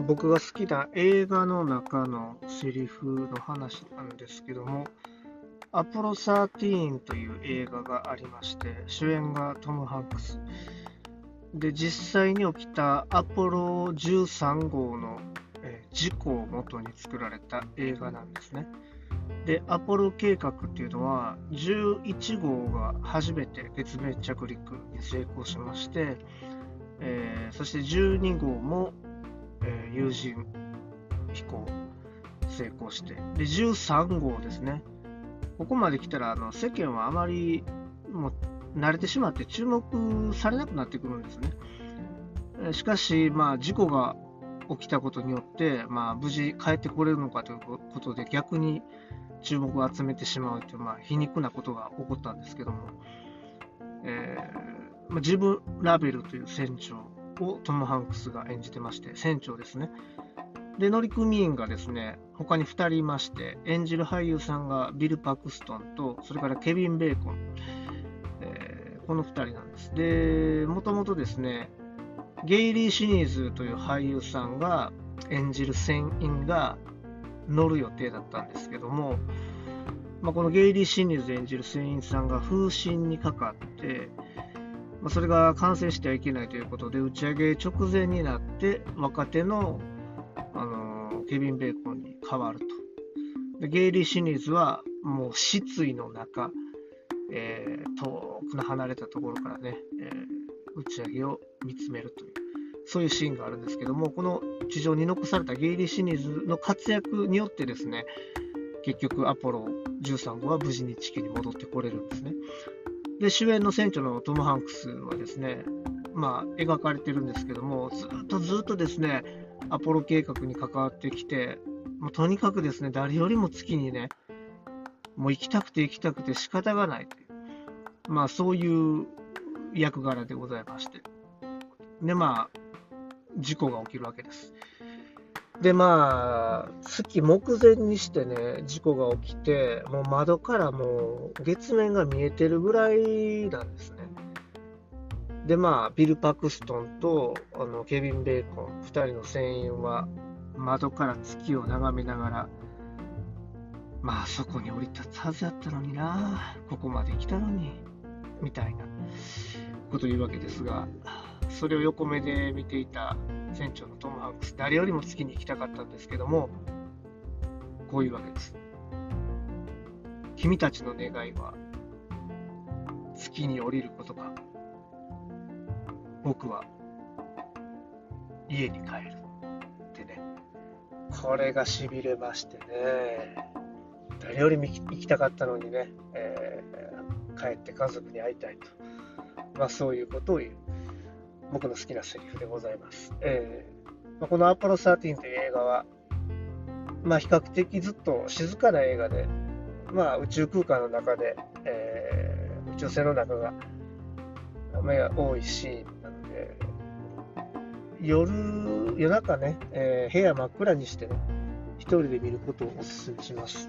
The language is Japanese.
僕が好きな映画の中のセリフの話なんですけども、アポロ13という映画がありまして、主演がトム・ハンクス。で、実際に起きたアポロ13号の、え、事故をもとに作られた映画なんですね。で、アポロ計画っていうのは、11号が初めて月面着陸に成功しまして、えー、そして12号も、えー、有人飛行成功して、で、13号ですね。ここまで来たら、あの世間はあまりもう慣れてしまって注目されなくなってくるんですね。しかし、まあ、事故が起きたことによって、まあ、無事帰ってこれるのかということで、逆に注目を集めてしまうという、まあ、皮肉なことが起こったんですけども、えーまあ、ジム・ラベルという船長をトム・ハンクスが演じてまして、船長ですね。で、乗組員がですね、他に2人いまして、演じる俳優さんがビル・パクストンと、それからケビン・ベーコン、えー、この2人なんです。で、もともとですね、ゲイリー・シニーズという俳優さんが演じる船員が乗る予定だったんですけども、まあ、このゲイリー・シニーズ演じる船員さんが風疹にかかって、まあ、それが感染してはいけないということで、打ち上げ直前になって、若手の、あのケビン・ベーコンに変わると。でゲイリー・シニーズはもう失意の中、えー、遠くの離れたところからね、えー、打ち上げを見つめるという、そういうシーンがあるんですけども、この地上に残されたゲイリー・シニーズの活躍によってですね、結局アポロ13号は無事に地球に戻ってこれるんですね。で、主演の船長のトム・ハンクスはですね、まあ、描かれてるんですけども、ずっとずっとですね、アポロ計画に関わってきて、もうとにかくですね、誰よりも月にね、もう行きたくて行きたくて仕方がないという、まあそういう役柄でございまして。で、まあ、事故が起きるわけです。で、まあ、月目前にしてね、事故が起きて、もう窓からもう月面が見えてるぐらいなんですね。で、まあ、ビル・パクストンとあのケビン・ベーコン、2人の船員は窓から月を眺めながら、まあ、そこに降り立つはずやったのにな、ここまで来たのに、みたいなこと言うわけですが、それを横目で見ていた船長のトム・ハンクス、誰よりも月に行きたかったんですけども、こういうわけです。君たちの願いは月に降りることか。僕は家に帰る。ってね。これがしびれましてね。誰よりも行きたかったのにね、えー、帰って家族に会いたいと。まあそういうことを言う。僕の好きなセリフでございます。えーまあ、このアポロ13という映画は、まあ、比較的ずっと静かな映画で、まあ、宇宙空間の中で、えー、宇宙船の中が、まあ、多いシーンなので、夜、夜中ね、えー、部屋真っ暗にしてね、一人で見ることをお勧めします。